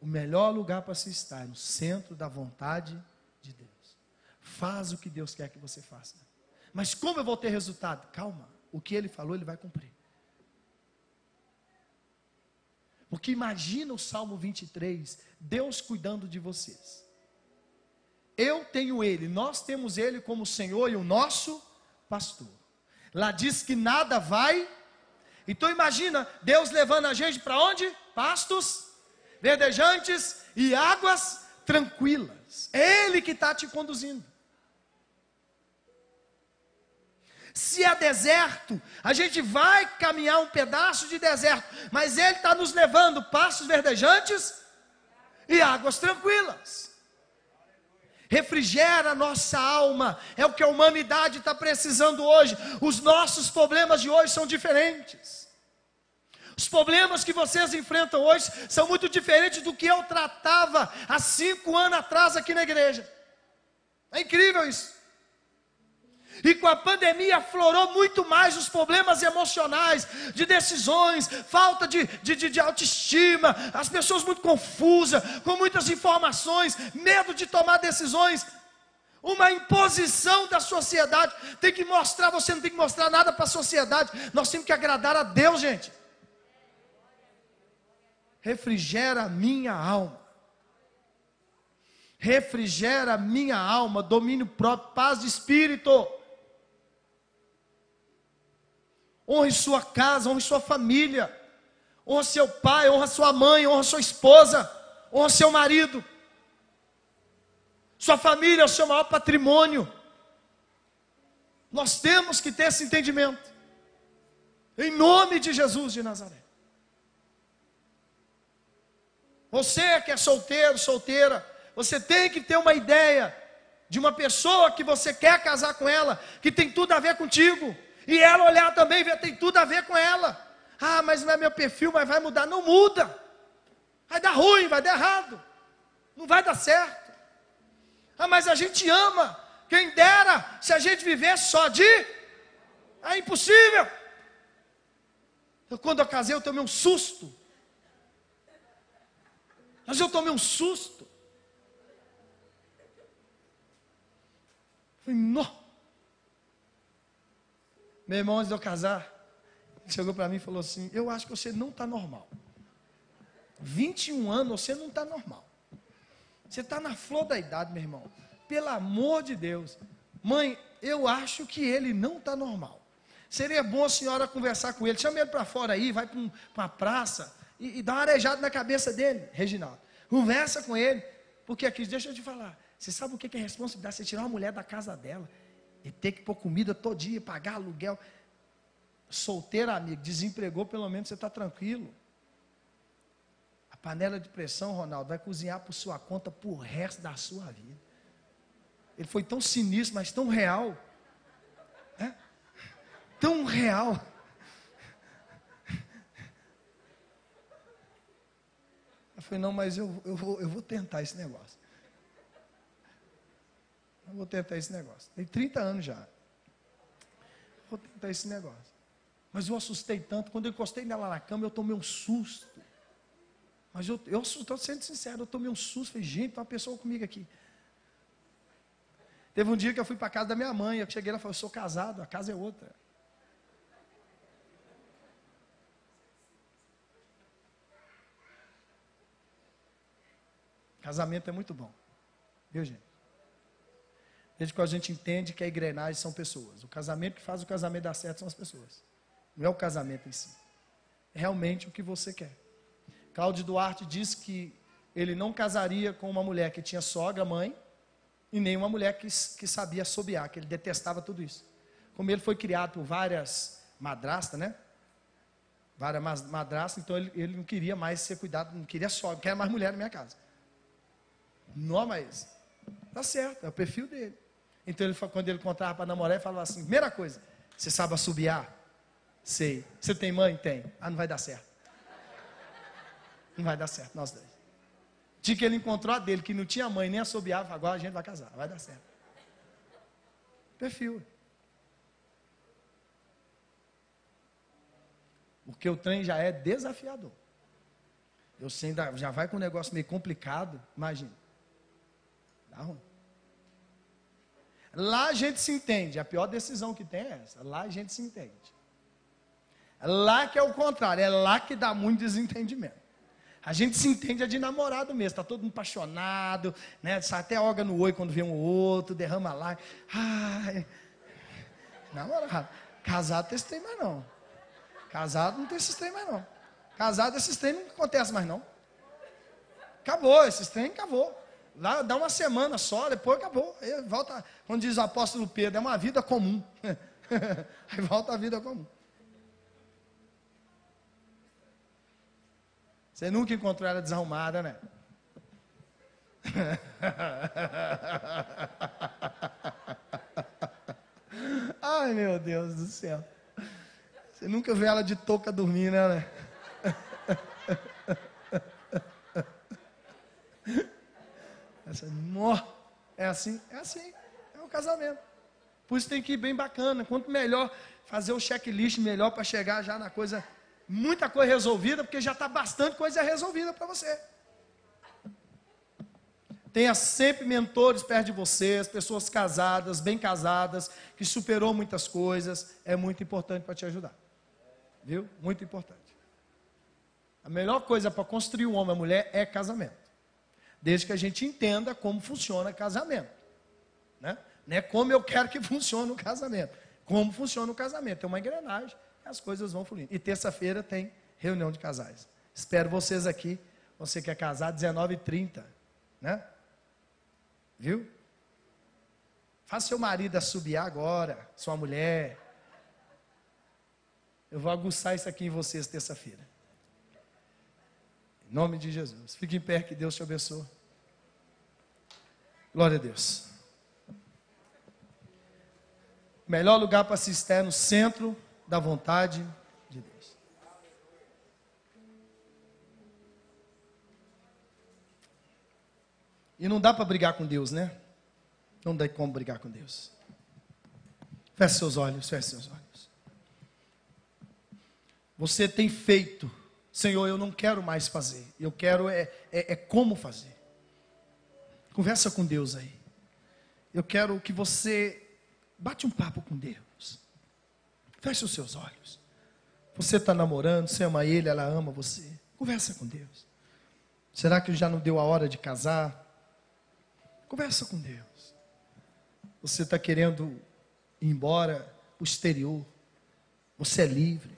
O melhor lugar para se estar é no centro da vontade de Deus. Faz o que Deus quer que você faça. Mas como eu vou ter resultado? Calma. O que ele falou, ele vai cumprir. Porque imagina o Salmo 23, Deus cuidando de vocês. Eu tenho Ele, nós temos Ele como Senhor e o nosso pastor. Lá diz que nada vai. Então imagina Deus levando a gente para onde? Pastos verdejantes e águas tranquilas. Ele que está te conduzindo. Se é deserto, a gente vai caminhar um pedaço de deserto, mas Ele está nos levando passos verdejantes e águas tranquilas. Refrigera nossa alma, é o que a humanidade está precisando hoje. Os nossos problemas de hoje são diferentes. Os problemas que vocês enfrentam hoje são muito diferentes do que eu tratava há cinco anos atrás aqui na igreja. É incrível isso. E com a pandemia aflorou muito mais os problemas emocionais, de decisões, falta de, de, de, autoestima, as pessoas muito confusas, com muitas informações, medo de tomar decisões. uma imposição da sociedade. Tem que mostrar, você não tem que mostrar nada para a sociedade. Nós temos que agradar a Deus, gente. Refrigera minha alma. Refrigera minha alma, domínio próprio, paz de espírito. Honre sua casa, honre sua família. Honra seu pai, honra sua mãe, honra sua esposa, honra seu marido. Sua família é o seu maior patrimônio. Nós temos que ter esse entendimento. Em nome de Jesus de Nazaré. Você que é solteiro, solteira, você tem que ter uma ideia de uma pessoa que você quer casar com ela, que tem tudo a ver contigo. E ela olhar também, ver tem tudo a ver com ela. Ah, mas não é meu perfil, mas vai mudar. Não muda. Vai dar ruim, vai dar errado. Não vai dar certo. Ah, mas a gente ama. Quem dera se a gente vivesse só de. É impossível. Eu, quando eu casei, eu tomei um susto. Mas eu tomei um susto. Falei, não. Meu irmão, antes de eu casar, ele chegou para mim e falou assim: Eu acho que você não está normal. 21 anos, você não está normal. Você está na flor da idade, meu irmão. Pelo amor de Deus. Mãe, eu acho que ele não está normal. Seria bom a senhora conversar com ele. Chama ele para fora aí, vai para um, uma praça e, e dá uma arejada na cabeça dele, Reginaldo. Conversa com ele. Porque aqui, deixa eu te falar. Você sabe o que é responsabilidade? Você tirar uma mulher da casa dela e ter que pôr comida todo dia, pagar aluguel. Solteiro, amigo, desempregou, pelo menos você está tranquilo. Panela de pressão, Ronaldo, vai cozinhar por sua conta por resto da sua vida. Ele foi tão sinistro, mas tão real. É? Tão real. Eu falei, não, mas eu, eu, vou, eu vou tentar esse negócio. Eu vou tentar esse negócio. Tem 30 anos já. Vou tentar esse negócio. Mas eu assustei tanto. Quando eu encostei nela na cama, eu tomei um susto. Mas eu estou sendo sincero, eu tomei um susto, falei, gente, tem uma pessoa comigo aqui. Teve um dia que eu fui para casa da minha mãe, eu cheguei lá e falei, eu sou casado, a casa é outra. Casamento é muito bom. Viu, gente? Desde que a gente entende que a engrenagem são pessoas. O casamento que faz o casamento dar certo são as pessoas. Não é o casamento em si. É realmente o que você quer. Cláudio Duarte disse que ele não casaria com uma mulher que tinha sogra, mãe, e nem uma mulher que, que sabia assobiar, que ele detestava tudo isso. Como ele foi criado por várias madrastas, né? Várias madrastas, então ele, ele não queria mais ser cuidado, não queria sogra, não queria mais mulher na minha casa. Não, mas tá certo, é o perfil dele. Então ele, quando ele encontrava para namorar, ele falava assim: primeira coisa, você sabe assobiar? Sei. Você tem mãe? Tem. Ah, não vai dar certo. Não vai dar certo, nós dois. De que ele encontrou a dele, que não tinha mãe, nem assobiava, agora a gente vai casar, vai dar certo. Perfil. Porque o trem já é desafiador. Eu sei, já vai com um negócio meio complicado, imagina. Dá ruim. Lá a gente se entende. A pior decisão que tem é essa. Lá a gente se entende. Lá que é o contrário. É lá que dá muito desentendimento. A gente se entende é de namorado mesmo, está todo mundo apaixonado, né? Sai até olha no oi quando vê um outro, derrama lá. Ai, namorado. Casado tem esse trem mais não. Casado não tem esse trem mais não. Casado esses trem não acontece mais não. Acabou, esses trem acabou. Lá dá uma semana só, depois acabou. Aí volta, quando diz o apóstolo Pedro, é uma vida comum. Aí volta a vida comum. Você nunca encontrou ela desarrumada, né? Ai, meu Deus do céu. Você nunca vê ela de touca dormindo, né? Essa, é assim? É assim. É um casamento. Por isso tem que ir bem bacana. Quanto melhor fazer o checklist, melhor para chegar já na coisa muita coisa resolvida, porque já está bastante coisa resolvida para você. Tenha sempre mentores perto de vocês, pessoas casadas, bem casadas, que superou muitas coisas. É muito importante para te ajudar. Viu? Muito importante. A melhor coisa para construir um homem e uma mulher é casamento. Desde que a gente entenda como funciona casamento. Né? Não é como eu quero que funcione o casamento. Como funciona o casamento. É uma engrenagem, as coisas vão fluindo. E terça-feira tem reunião de casais. Espero vocês aqui. Você quer casar, 19h30. Né? Viu? Faça seu marido assobiar agora, sua mulher. Eu vou aguçar isso aqui em vocês terça-feira. Em nome de Jesus. Fique em pé, que Deus te abençoe. Glória a Deus. Melhor lugar para se estar é no centro da vontade de Deus. E não dá para brigar com Deus, né? Não dá como brigar com Deus. Feche seus olhos, feche seus olhos. Você tem feito, Senhor, eu não quero mais fazer. Eu quero é, é, é como fazer. Conversa com Deus aí. Eu quero que você Bate um papo com Deus. Feche os seus olhos. Você está namorando, você ama ele, ela ama você. Conversa com Deus. Será que já não deu a hora de casar? Conversa com Deus. Você está querendo ir embora o exterior. Você é livre.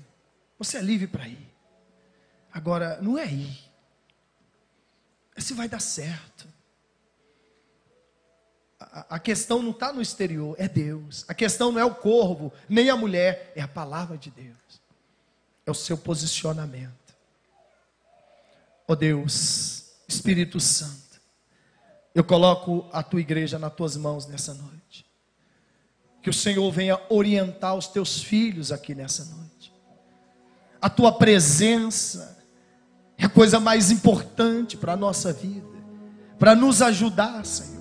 Você é livre para ir. Agora, não é ir. É se vai dar certo a, questão não está no exterior, é Deus. A questão não é o corvo, nem a mulher, é a palavra de Deus. É o seu posicionamento. Ó oh Deus, Espírito Santo, eu coloco a tua igreja nas tuas mãos nessa noite. Que o Senhor venha orientar os teus filhos aqui nessa noite. A tua presença é a coisa mais importante para a nossa vida, para nos ajudar, Senhor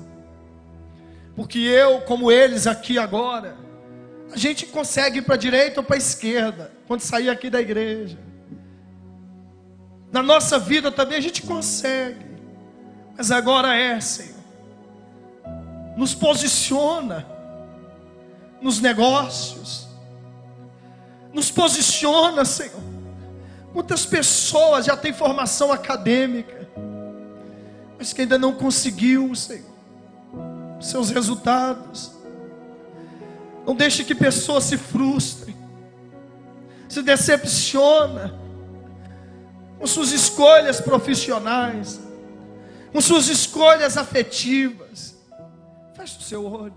porque eu, como eles aqui agora, a gente consegue ir para a direita ou para a esquerda, quando sair aqui da igreja. Na nossa vida também a gente consegue, mas agora é, Senhor, nos posiciona nos negócios, nos posiciona, Senhor. Muitas pessoas já têm formação acadêmica, mas que ainda não conseguiu, Senhor seus resultados. Não deixe que pessoas se frustrem, se decepciona com suas escolhas profissionais, com suas escolhas afetivas. Feche o seu olho.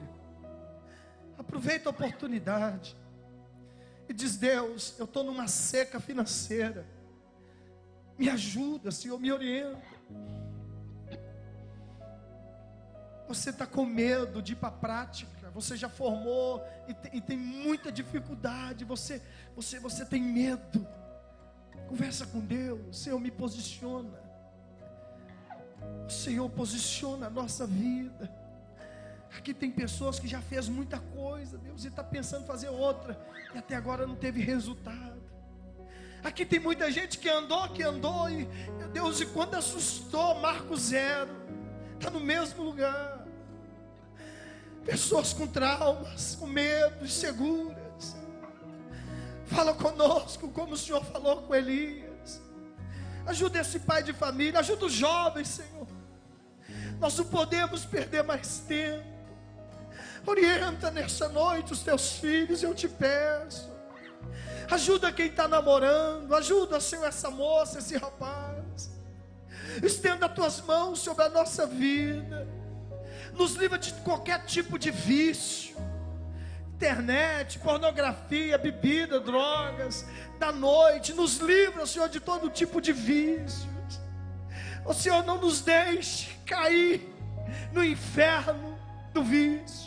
Aproveita a oportunidade. E diz: Deus, eu estou numa seca financeira. Me ajuda, Senhor, me orienta. Você está com medo de ir para a prática. Você já formou e tem, e tem, muita dificuldade. Você, você, você tem medo. Conversa com Deus. Senhor, me posiciona. O Senhor posiciona a nossa vida. Aqui tem pessoas que já fez muita coisa, Deus, e está pensando em fazer outra, e até agora não teve resultado. Aqui tem muita gente que andou, que andou, e Deus, e quando assustou, marco zero está no mesmo lugar. Pessoas com traumas, com medos, seguras. Fala conosco como o Senhor falou com Elias. Ajuda esse pai de família, ajuda os jovens, Senhor. Nós não podemos perder mais tempo. Orienta nessa noite os teus filhos, eu te peço. Ajuda quem está namorando, ajuda, Senhor, essa moça, esse rapaz. Estenda as tuas mãos sobre a nossa vida. Nos livra de qualquer tipo de vício. Internet, pornografia, bebida, drogas, da noite. Nos livra, Senhor, de todo tipo de vícios. O Senhor não nos deixe cair no inferno do vício.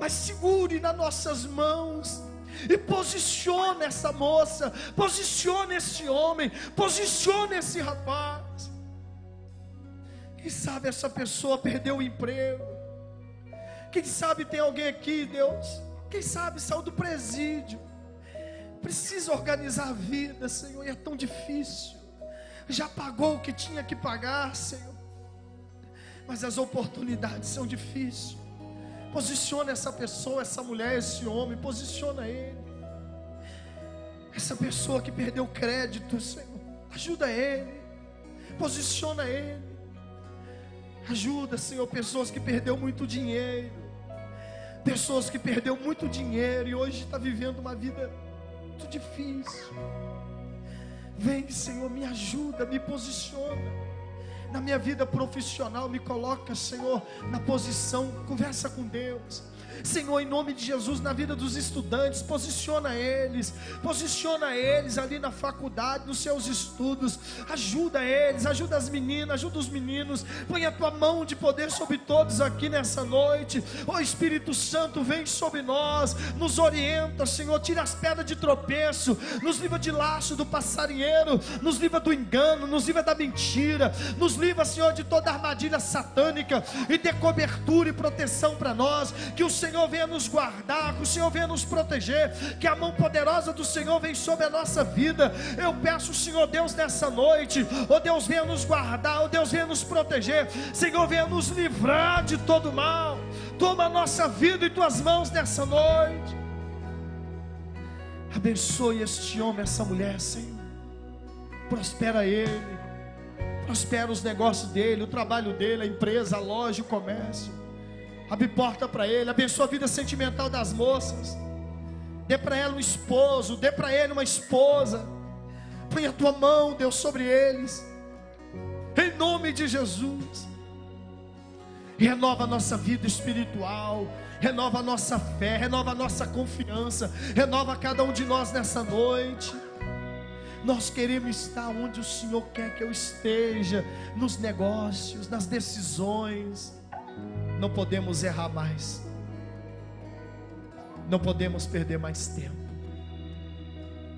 Mas segure nas nossas mãos e posiciona essa moça, posiciona esse homem, posiciona esse rapaz. Quem sabe essa pessoa perdeu o emprego? Quem sabe tem alguém aqui, Deus? Quem sabe saiu do presídio? Precisa organizar a vida, Senhor, e é tão difícil. Já pagou o que tinha que pagar, Senhor. mas as oportunidades são difíceis. Posiciona essa pessoa, essa mulher, esse homem, posiciona ele. Essa pessoa que perdeu crédito, Senhor, ajuda ele, posiciona ele. Ajuda, Senhor, pessoas que perdeu muito dinheiro, pessoas que perdeu muito dinheiro e hoje está vivendo uma vida muito difícil. Vem, Senhor, me ajuda, me posiciona na minha vida profissional, me coloca, Senhor, na posição, conversa com Deus. Senhor, em nome de Jesus, na vida dos estudantes, posiciona eles, posiciona eles ali na faculdade, nos seus estudos, ajuda eles, ajuda as meninas, ajuda os meninos, põe a tua mão de poder sobre todos aqui nessa noite, ó oh, Espírito Santo, vem sobre nós, nos orienta, Senhor, tira as pedras de tropeço, nos livra de laço do passarinheiro, nos livra do engano, nos livra da mentira, nos livra, Senhor, de toda armadilha satânica e dê cobertura e proteção para nós, que o Senhor venha nos guardar, que o Senhor venha nos proteger, que a mão poderosa do Senhor venha sobre a nossa vida. Eu peço, Senhor Deus, nessa noite, ó oh Deus, venha nos guardar, ó oh Deus, venha nos proteger, Senhor, venha nos livrar de todo mal. Toma a nossa vida em tuas mãos nessa noite. Abençoe este homem, essa mulher, Senhor. Prospera ele, prospera os negócios dele, o trabalho dele, a empresa, a loja, o comércio. Abre porta para ele, abençoa a vida sentimental das moças. Dê para ela um esposo, dê para ele uma esposa. Põe a tua mão, Deus, sobre eles. Em nome de Jesus. Renova a nossa vida espiritual, renova a nossa fé, renova a nossa confiança, renova cada um de nós nessa noite. Nós queremos estar onde o Senhor quer que eu esteja, nos negócios, nas decisões não podemos errar mais. Não podemos perder mais tempo.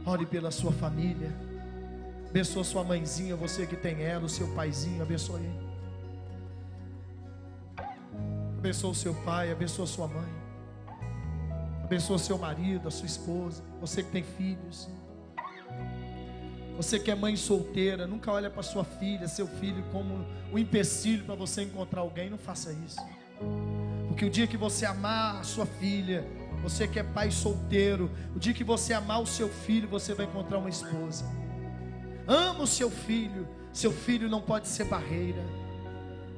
Ore pela sua família. Abençoa sua mãezinha, você que tem ela, o seu paizinho, abençoe. Abençoa o seu pai, abençoa sua mãe. Abençoa seu marido, a sua esposa, você que tem filhos. Você que é mãe solteira, nunca olha para sua filha, seu filho como um empecilho para você encontrar alguém, não faça isso. Porque o dia que você amar a sua filha, você que é pai solteiro, o dia que você amar o seu filho, você vai encontrar uma esposa. Ama o seu filho, seu filho não pode ser barreira.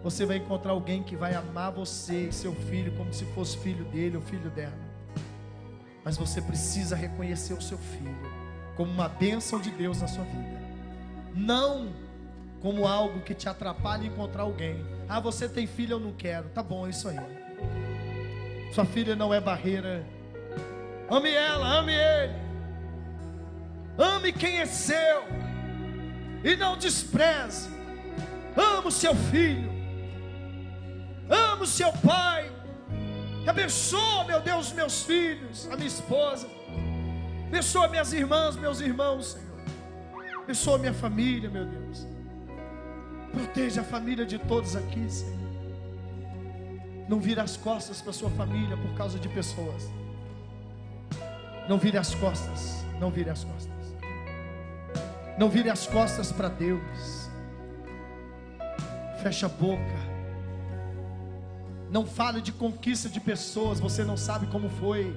Você vai encontrar alguém que vai amar você e seu filho como se fosse filho dele ou filho dela. Mas você precisa reconhecer o seu filho como uma bênção de Deus na sua vida. Não como algo que te atrapalha encontrar alguém. Ah, você tem filho, eu não quero. Tá bom, é isso aí. Sua filha não é barreira. Ame ela, ame ele. Ame quem é seu. E não despreze. Ame o seu filho. Ame o seu pai. Abençoa, meu Deus, meus filhos, a minha esposa. Abençoa minhas irmãs, meus irmãos, Senhor. Abençoa minha família, meu Deus. Proteja a família de todos aqui, Senhor. Não vire as costas para sua família por causa de pessoas. Não vire as costas. Não vire as costas. Não vire as costas para Deus. Feche a boca. Não fale de conquista de pessoas. Você não sabe como foi.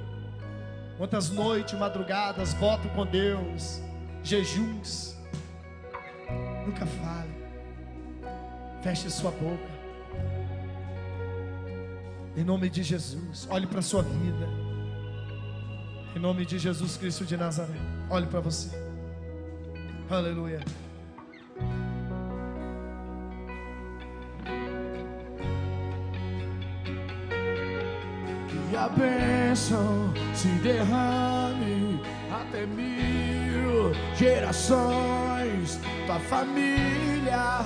Quantas noites, madrugadas, voto com Deus, jejuns. Nunca fale. Feche sua boca. Em nome de Jesus, olhe para a sua vida. Em nome de Jesus Cristo de Nazaré, olhe para você. Aleluia. Que a bênção se derrame até mil gerações, tua família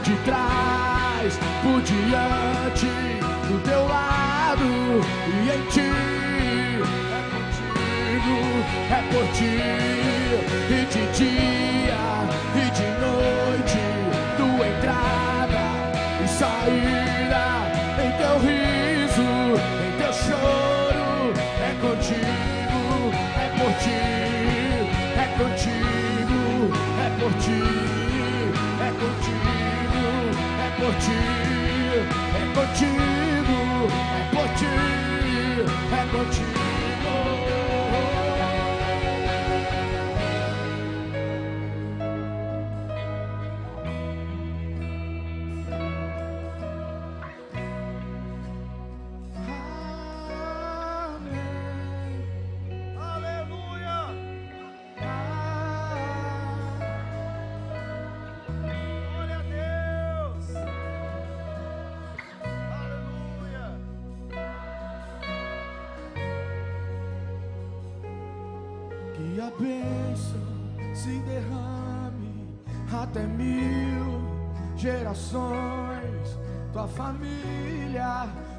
de trás, por diante, do teu lado e em ti. É contigo, é por ti, e de dia e de noite, tua entrada e saída, em teu riso, em teu choro, é contigo, é por ti, é contigo, é por ti por ti, é contigo, é por ti, é contigo.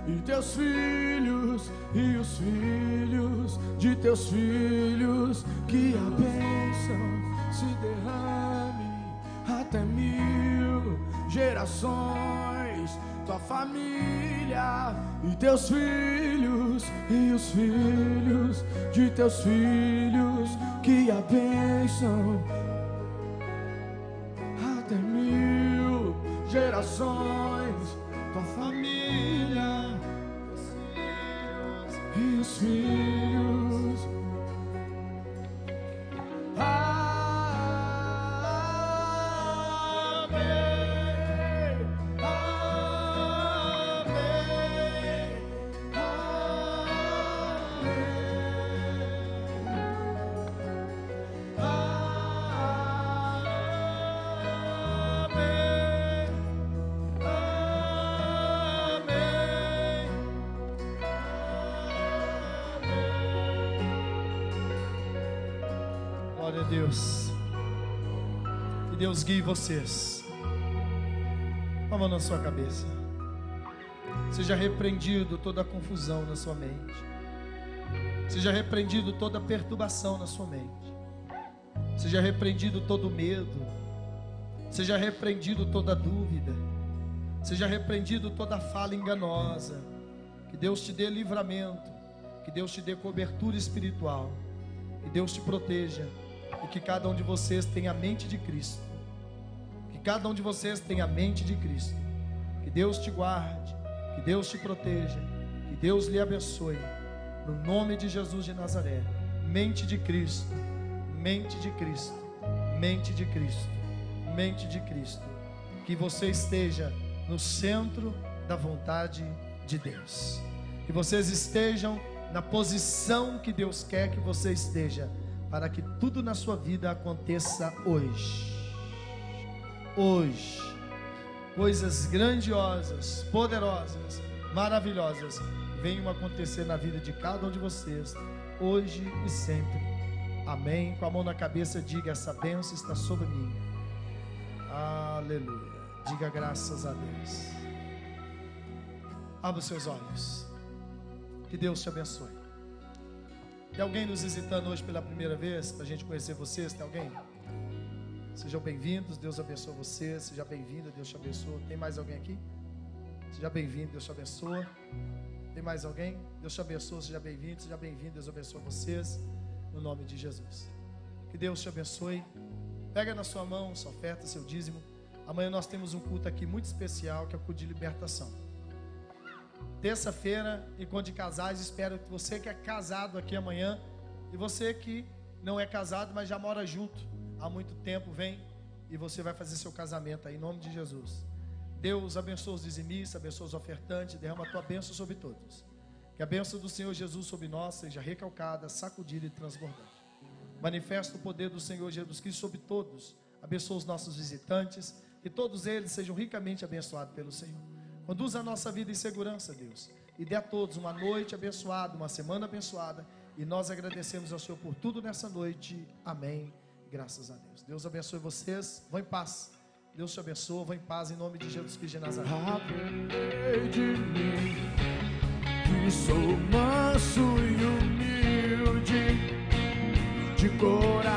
E teus filhos e os filhos de teus filhos, que a bênção se derrame até mil gerações. Tua família e teus filhos e os filhos de teus filhos, que a bênção até mil gerações. Tua família e Deus guie vocês. Com a mão na sua cabeça. Seja repreendido toda a confusão na sua mente. Seja repreendido toda a perturbação na sua mente. Seja repreendido todo medo. Seja repreendido toda dúvida. Seja repreendido toda fala enganosa. Que Deus te dê livramento. Que Deus te dê cobertura espiritual. Que Deus te proteja. E que cada um de vocês tenha a mente de Cristo cada um de vocês tenha a mente de Cristo. Que Deus te guarde, que Deus te proteja, que Deus lhe abençoe. No nome de Jesus de Nazaré. Mente de Cristo, mente de Cristo, mente de Cristo, mente de Cristo. Que você esteja no centro da vontade de Deus. Que vocês estejam na posição que Deus quer que você esteja, para que tudo na sua vida aconteça hoje hoje. Coisas grandiosas, poderosas, maravilhosas venham acontecer na vida de cada um de vocês, hoje e sempre. Amém. Com a mão na cabeça, diga: essa bênção está sobre mim. Aleluia. Diga graças a Deus. Abra os seus olhos. Que Deus te abençoe. Tem alguém nos visitando hoje pela primeira vez para a gente conhecer vocês? Tem alguém? Sejam bem-vindos, Deus abençoe você. Seja bem-vindo, Deus te abençoe. Tem mais alguém aqui? Seja bem-vindo, Deus te abençoe. Tem mais alguém? Deus te abençoe, seja bem-vindo, seja bem-vindo, Deus abençoe vocês. No nome de Jesus. Que Deus te abençoe. Pega na sua mão sua oferta, seu dízimo. Amanhã nós temos um culto aqui muito especial, que é o culto de libertação. Terça-feira, encontro de casais. Espero que você que é casado aqui amanhã e você que não é casado, mas já mora junto há muito tempo, vem e você vai fazer seu casamento aí, em nome de Jesus. Deus abençoe os dizimistas, abençoe os ofertantes, derrama a tua bênção sobre todos. Que a bênção do Senhor Jesus sobre nós seja recalcada, sacudida e transbordante. Manifesta o poder do Senhor Jesus Cristo sobre todos. Abençoa os nossos visitantes, que todos eles sejam ricamente abençoados pelo Senhor. Conduza a nossa vida em segurança, Deus. E dê a todos uma noite abençoada, uma semana abençoada. E nós agradecemos ao Senhor por tudo nessa noite. Amém. Graças a Deus. Deus abençoe vocês. Vão em paz. Deus te abençoe. Vou em paz em nome de Jesus Cristo de Nazaré. De mim, que sou manso e humilde de coração.